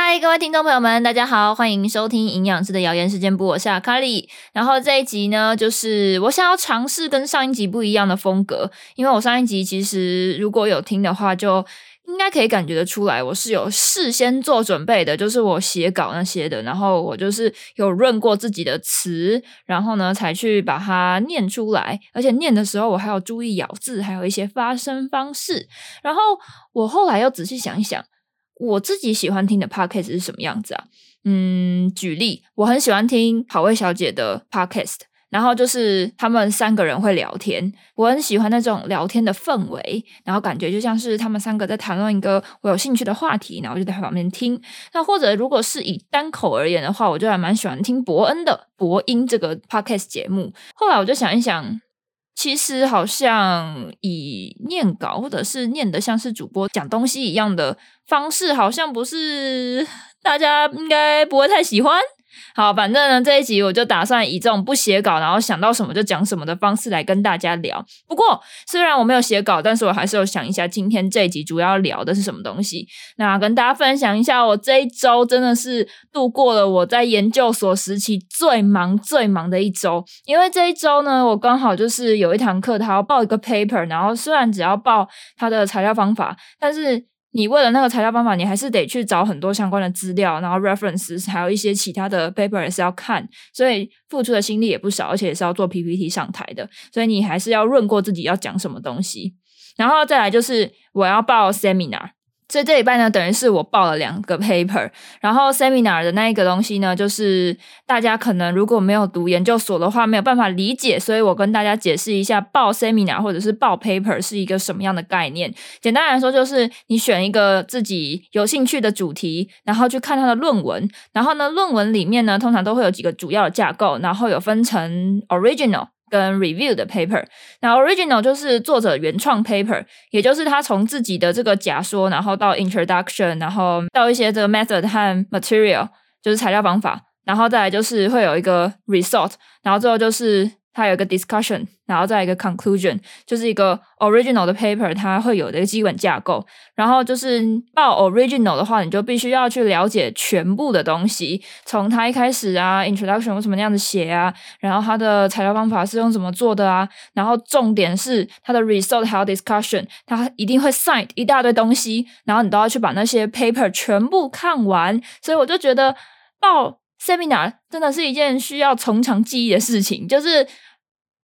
嗨，各位听众朋友们，大家好，欢迎收听营养师的谣言时间部，我是阿卡丽。然后这一集呢，就是我想要尝试跟上一集不一样的风格，因为我上一集其实如果有听的话，就应该可以感觉得出来，我是有事先做准备的，就是我写稿那些的，然后我就是有润过自己的词，然后呢才去把它念出来，而且念的时候我还要注意咬字，还有一些发声方式。然后我后来又仔细想一想。我自己喜欢听的 podcast 是什么样子啊？嗯，举例，我很喜欢听好味小姐的 podcast，然后就是他们三个人会聊天，我很喜欢那种聊天的氛围，然后感觉就像是他们三个在谈论一个我有兴趣的话题，然后就在旁边听。那或者如果是以单口而言的话，我就还蛮喜欢听伯恩的博音这个 podcast 节目。后来我就想一想。其实好像以念稿或者是念的像是主播讲东西一样的方式，好像不是大家应该不会太喜欢。好，反正呢，这一集我就打算以这种不写稿，然后想到什么就讲什么的方式来跟大家聊。不过，虽然我没有写稿，但是我还是有想一下今天这一集主要聊的是什么东西。那跟大家分享一下，我这一周真的是度过了我在研究所时期最忙最忙的一周。因为这一周呢，我刚好就是有一堂课，他要报一个 paper，然后虽然只要报他的材料方法，但是。你为了那个材料方法，你还是得去找很多相关的资料，然后 reference 还有一些其他的 paper 也是要看，所以付出的心力也不少，而且也是要做 PPT 上台的，所以你还是要润过自己要讲什么东西，然后再来就是我要报 seminar。所以这礼拜呢，等于是我报了两个 paper，然后 seminar 的那一个东西呢，就是大家可能如果没有读研究所的话，没有办法理解，所以我跟大家解释一下，报 seminar 或者是报 paper 是一个什么样的概念。简单来说，就是你选一个自己有兴趣的主题，然后去看它的论文，然后呢，论文里面呢，通常都会有几个主要的架构，然后有分成 original。跟 review 的 paper，那 original 就是作者原创 paper，也就是他从自己的这个假说，然后到 introduction，然后到一些这个 method 和 material，就是材料方法，然后再来就是会有一个 result，然后最后就是。它有一个 discussion，然后再一个 conclusion，就是一个 original 的 paper，它会有的一个基本架构。然后就是报 original 的话，你就必须要去了解全部的东西，从它一开始啊，introduction 为什么那样子写啊，然后它的材料方法是用怎么做的啊，然后重点是它的 result 还有 discussion，它一定会 cite 一大堆东西，然后你都要去把那些 paper 全部看完。所以我就觉得报 seminar 真的是一件需要从长计议的事情，就是。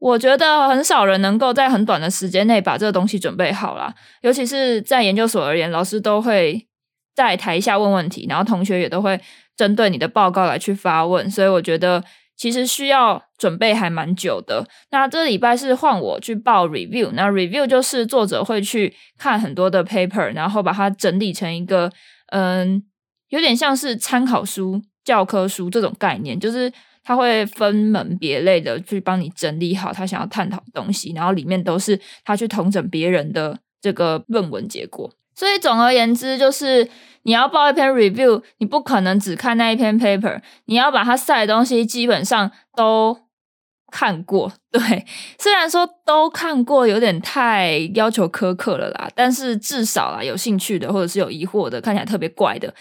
我觉得很少人能够在很短的时间内把这个东西准备好啦，尤其是在研究所而言，老师都会在台下问问题，然后同学也都会针对你的报告来去发问，所以我觉得其实需要准备还蛮久的。那这礼拜是换我去报 review，那 review 就是作者会去看很多的 paper，然后把它整理成一个嗯，有点像是参考书、教科书这种概念，就是。他会分门别类的去帮你整理好他想要探讨的东西，然后里面都是他去统整别人的这个论文结果。所以总而言之，就是你要报一篇 review，你不可能只看那一篇 paper，你要把它晒的东西基本上都看过。对，虽然说都看过有点太要求苛刻了啦，但是至少啊，有兴趣的或者是有疑惑的，看起来特别怪的。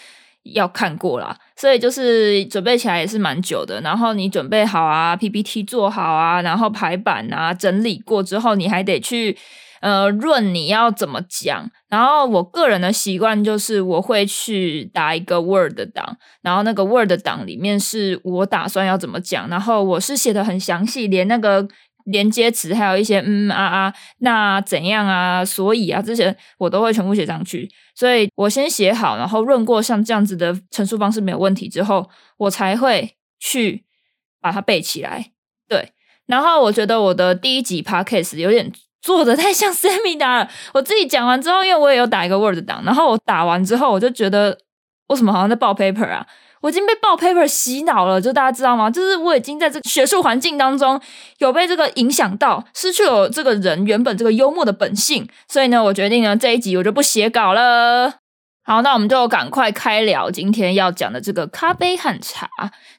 要看过啦，所以就是准备起来也是蛮久的。然后你准备好啊，PPT 做好啊，然后排版啊，整理过之后，你还得去呃润你要怎么讲。然后我个人的习惯就是我会去打一个 Word 档，然后那个 Word 档里面是我打算要怎么讲，然后我是写的很详细，连那个。连接词还有一些嗯啊啊，那怎样啊？所以啊，这些我都会全部写上去。所以我先写好，然后润过像这样子的陈述方式没有问题之后，我才会去把它背起来。对，然后我觉得我的第一集 podcast 有点做的太像 seminar 了。我自己讲完之后，因为我也有打一个 Word 档，然后我打完之后，我就觉得为什么好像在报 paper 啊？我已经被爆 paper 洗脑了，就大家知道吗？就是我已经在这个学术环境当中有被这个影响到，失去了这个人原本这个幽默的本性，所以呢，我决定呢这一集我就不写稿了。好，那我们就赶快开聊今天要讲的这个咖啡和茶。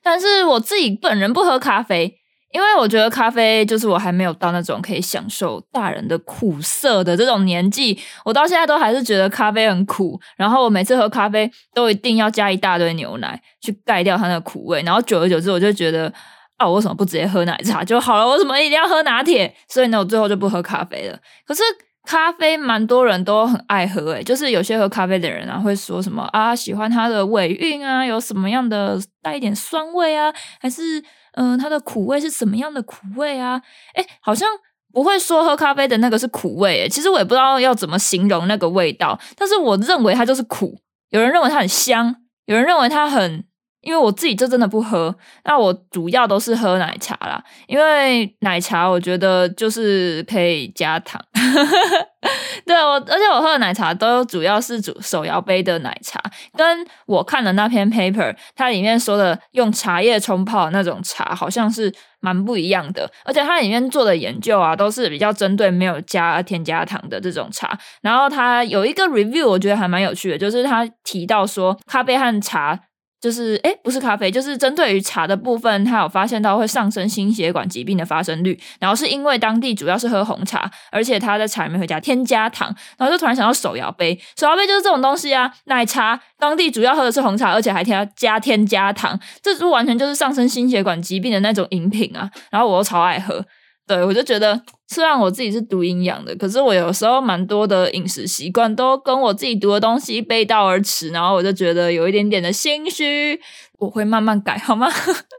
但是我自己本人不喝咖啡。因为我觉得咖啡就是我还没有到那种可以享受大人的苦涩的这种年纪，我到现在都还是觉得咖啡很苦。然后我每次喝咖啡都一定要加一大堆牛奶去盖掉它的苦味。然后久而久之，我就觉得啊，我为什么不直接喝奶茶就好了？为什么一定要喝拿铁？所以呢，我最后就不喝咖啡了。可是咖啡蛮多人都很爱喝，诶就是有些喝咖啡的人啊，会说什么啊，喜欢它的尾韵啊，有什么样的带一点酸味啊，还是。嗯，它的苦味是什么样的苦味啊？哎，好像不会说喝咖啡的那个是苦味。哎，其实我也不知道要怎么形容那个味道，但是我认为它就是苦。有人认为它很香，有人认为它很……因为我自己就真的不喝，那我主要都是喝奶茶啦。因为奶茶我觉得就是可以加糖。对我，而且我喝的奶茶都主要是煮手摇杯的奶茶，跟我看的那篇 paper，它里面说的用茶叶冲泡那种茶，好像是蛮不一样的。而且它里面做的研究啊，都是比较针对没有加添加糖的这种茶。然后它有一个 review，我觉得还蛮有趣的，就是他提到说咖啡和茶。就是哎，不是咖啡，就是针对于茶的部分，他有发现到会上升心血管疾病的发生率。然后是因为当地主要是喝红茶，而且他在茶里面会加添加糖。然后就突然想到手摇杯，手摇杯就是这种东西啊。奶茶当地主要喝的是红茶，而且还添加添加糖，这是完全就是上升心血管疾病的那种饮品啊。然后我又超爱喝。对，我就觉得虽然我自己是读营养的，可是我有时候蛮多的饮食习惯都跟我自己读的东西背道而驰，然后我就觉得有一点点的心虚，我会慢慢改，好吗？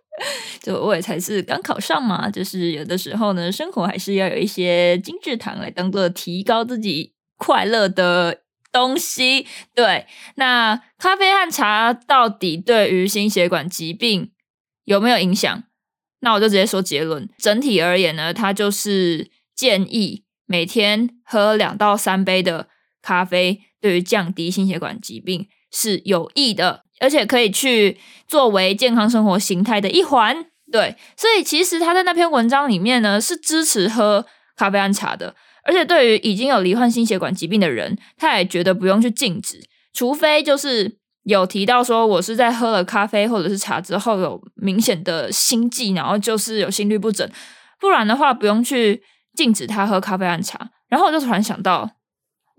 就我也才是刚考上嘛，就是有的时候呢，生活还是要有一些精致糖来当做提高自己快乐的东西。对，那咖啡和茶到底对于心血管疾病有没有影响？那我就直接说结论。整体而言呢，它就是建议每天喝两到三杯的咖啡，对于降低心血管疾病是有益的，而且可以去作为健康生活形态的一环。对，所以其实他在那篇文章里面呢，是支持喝咖啡安茶的，而且对于已经有罹患心血管疾病的人，他也觉得不用去禁止，除非就是。有提到说，我是在喝了咖啡或者是茶之后有明显的心悸，然后就是有心律不整，不然的话不用去禁止他喝咖啡和茶。然后我就突然想到。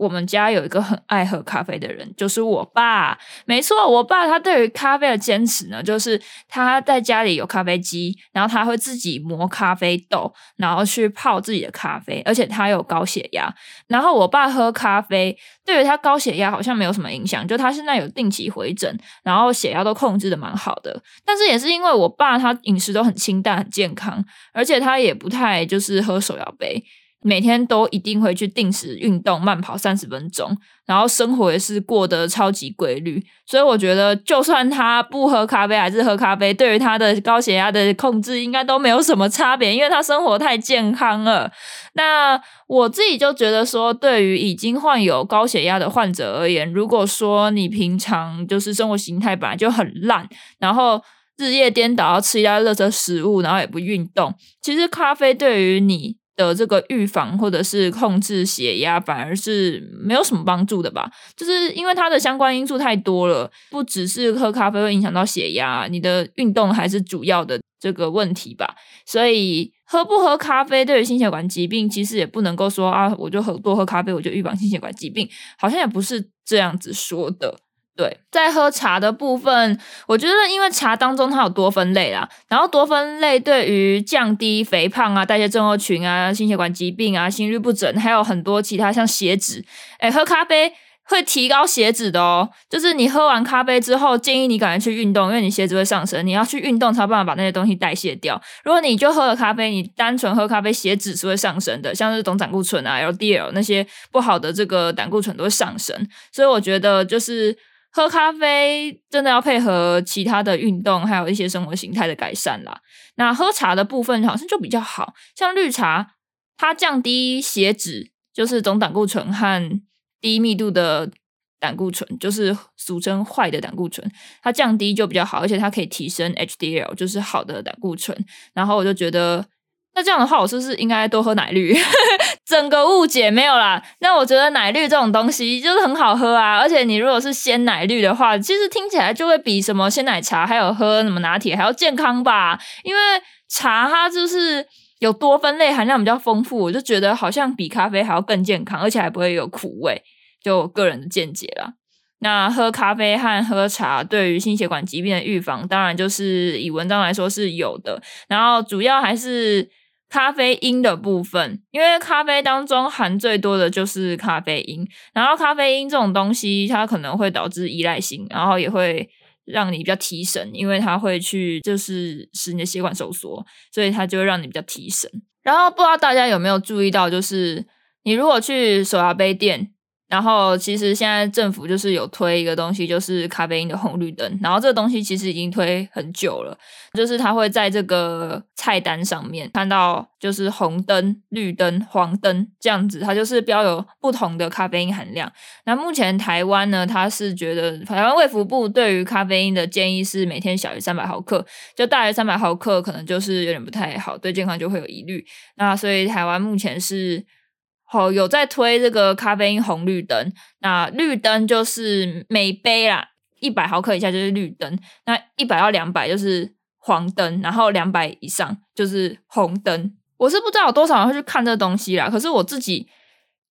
我们家有一个很爱喝咖啡的人，就是我爸。没错，我爸他对于咖啡的坚持呢，就是他在家里有咖啡机，然后他会自己磨咖啡豆，然后去泡自己的咖啡。而且他有高血压，然后我爸喝咖啡对于他高血压好像没有什么影响，就他现在有定期回诊，然后血压都控制的蛮好的。但是也是因为我爸他饮食都很清淡、很健康，而且他也不太就是喝手摇杯。每天都一定会去定时运动，慢跑三十分钟，然后生活也是过得超级规律。所以我觉得，就算他不喝咖啡还是喝咖啡，对于他的高血压的控制应该都没有什么差别，因为他生活太健康了。那我自己就觉得说，对于已经患有高血压的患者而言，如果说你平常就是生活形态本来就很烂，然后日夜颠倒，要吃一大堆垃圾食物，然后也不运动，其实咖啡对于你。的这个预防或者是控制血压，反而是没有什么帮助的吧？就是因为它的相关因素太多了，不只是喝咖啡会影响到血压，你的运动还是主要的这个问题吧。所以喝不喝咖啡对于心血管疾病，其实也不能够说啊，我就喝多喝咖啡，我就预防心血管疾病，好像也不是这样子说的。对，在喝茶的部分，我觉得因为茶当中它有多酚类啦，然后多酚类对于降低肥胖啊、代谢症候群啊、心血管疾病啊、心律不整，还有很多其他像血脂，哎，喝咖啡会提高血脂的哦。就是你喝完咖啡之后，建议你赶快去运动，因为你血脂会上升，你要去运动才有办法把那些东西代谢掉。如果你就喝了咖啡，你单纯喝咖啡，血脂是会上升的，像是总胆固醇啊、LDL 那些不好的这个胆固醇都会上升，所以我觉得就是。喝咖啡真的要配合其他的运动，还有一些生活形态的改善啦。那喝茶的部分好像就比较好，像绿茶，它降低血脂，就是总胆固醇和低密度的胆固醇，就是俗称坏的胆固醇，它降低就比较好，而且它可以提升 HDL，就是好的胆固醇。然后我就觉得。那这样的话，我是不是应该多喝奶绿？整个误解没有啦。那我觉得奶绿这种东西就是很好喝啊，而且你如果是鲜奶绿的话，其实听起来就会比什么鲜奶茶还有喝什么拿铁还要健康吧？因为茶它就是有多酚类含量比较丰富，我就觉得好像比咖啡还要更健康，而且还不会有苦味。就我个人的见解啦。那喝咖啡和喝茶对于心血管疾病的预防，当然就是以文章来说是有的。然后主要还是咖啡因的部分，因为咖啡当中含最多的就是咖啡因。然后咖啡因这种东西，它可能会导致依赖性，然后也会让你比较提神，因为它会去就是使你的血管收缩，所以它就会让你比较提神。然后不知道大家有没有注意到，就是你如果去手摇杯店。然后其实现在政府就是有推一个东西，就是咖啡因的红绿灯。然后这个东西其实已经推很久了，就是它会在这个菜单上面看到，就是红灯、绿灯、黄灯这样子，它就是标有不同的咖啡因含量。那目前台湾呢，它是觉得台湾卫福部对于咖啡因的建议是每天小于三百毫克，就大于三百毫克可能就是有点不太好，对健康就会有疑虑。那所以台湾目前是。哦，有在推这个咖啡因红绿灯，那绿灯就是每杯啦，一百毫克以下就是绿灯，那一百到两百就是黄灯，然后两百以上就是红灯。我是不知道有多少人会去看这东西啦，可是我自己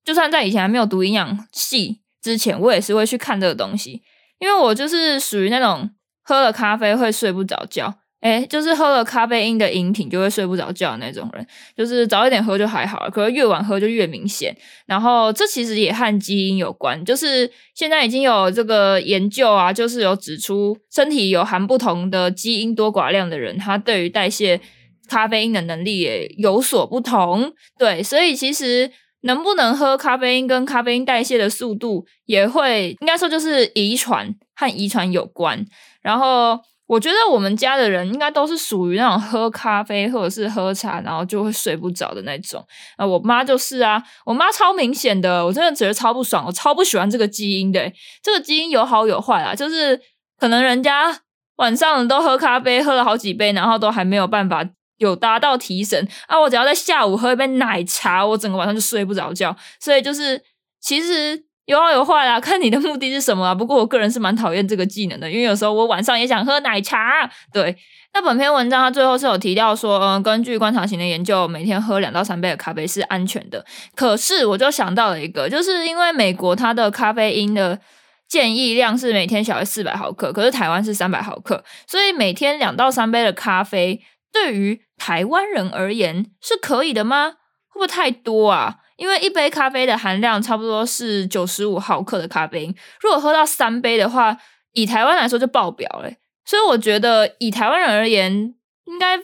就算在以前还没有读营养系之前，我也是会去看这个东西，因为我就是属于那种喝了咖啡会睡不着觉。哎，就是喝了咖啡因的饮品就会睡不着觉的那种人，就是早一点喝就还好，可是越晚喝就越明显。然后这其实也和基因有关，就是现在已经有这个研究啊，就是有指出身体有含不同的基因多寡量的人，他对于代谢咖啡因的能力也有所不同。对，所以其实能不能喝咖啡因跟咖啡因代谢的速度也会，应该说就是遗传和遗传有关。然后。我觉得我们家的人应该都是属于那种喝咖啡或者是喝茶，然后就会睡不着的那种。啊，我妈就是啊，我妈超明显的，我真的觉得超不爽，我超不喜欢这个基因的。这个基因有好有坏啊，就是可能人家晚上都喝咖啡，喝了好几杯，然后都还没有办法有达到提神啊。我只要在下午喝一杯奶茶，我整个晚上就睡不着觉。所以就是其实。有好有坏啦，看你的目的是什么啊。不过我个人是蛮讨厌这个技能的，因为有时候我晚上也想喝奶茶。对，那本篇文章它最后是有提到说，嗯，根据观察型的研究，每天喝两到三杯的咖啡是安全的。可是我就想到了一个，就是因为美国它的咖啡因的建议量是每天小于四百毫克，可是台湾是三百毫克，所以每天两到三杯的咖啡对于台湾人而言是可以的吗？会不会太多啊？因为一杯咖啡的含量差不多是九十五毫克的咖啡因，如果喝到三杯的话，以台湾来说就爆表了。所以我觉得以台湾人而言，应该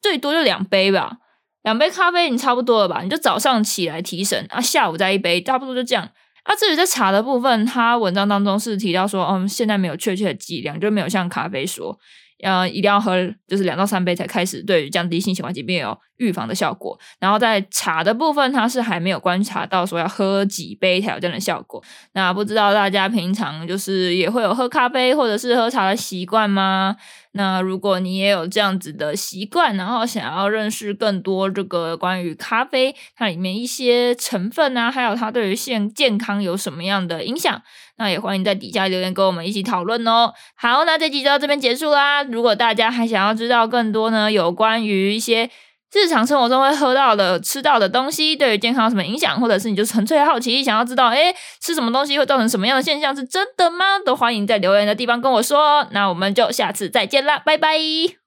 最多就两杯吧，两杯咖啡已经差不多了吧？你就早上起来提神啊，下午再一杯，差不多就这样。啊，至于在茶的部分，他文章当中是提到说，嗯，现在没有确切的剂量，就没有像咖啡说。呃，一定要喝，就是两到三杯才开始对降低心血管疾病有预防的效果。然后在茶的部分，它是还没有观察到说要喝几杯才有这样的效果。那不知道大家平常就是也会有喝咖啡或者是喝茶的习惯吗？那如果你也有这样子的习惯，然后想要认识更多这个关于咖啡它里面一些成分啊，还有它对于健健康有什么样的影响，那也欢迎在底下留言跟我们一起讨论哦。好，那这集就到这边结束啦。如果大家还想要知道更多呢，有关于一些。日常生活中会喝到的、吃到的东西，对于健康有什么影响？或者是你就纯粹好奇，想要知道，诶，吃什么东西会造成什么样的现象？是真的吗？都欢迎在留言的地方跟我说。那我们就下次再见啦，拜拜。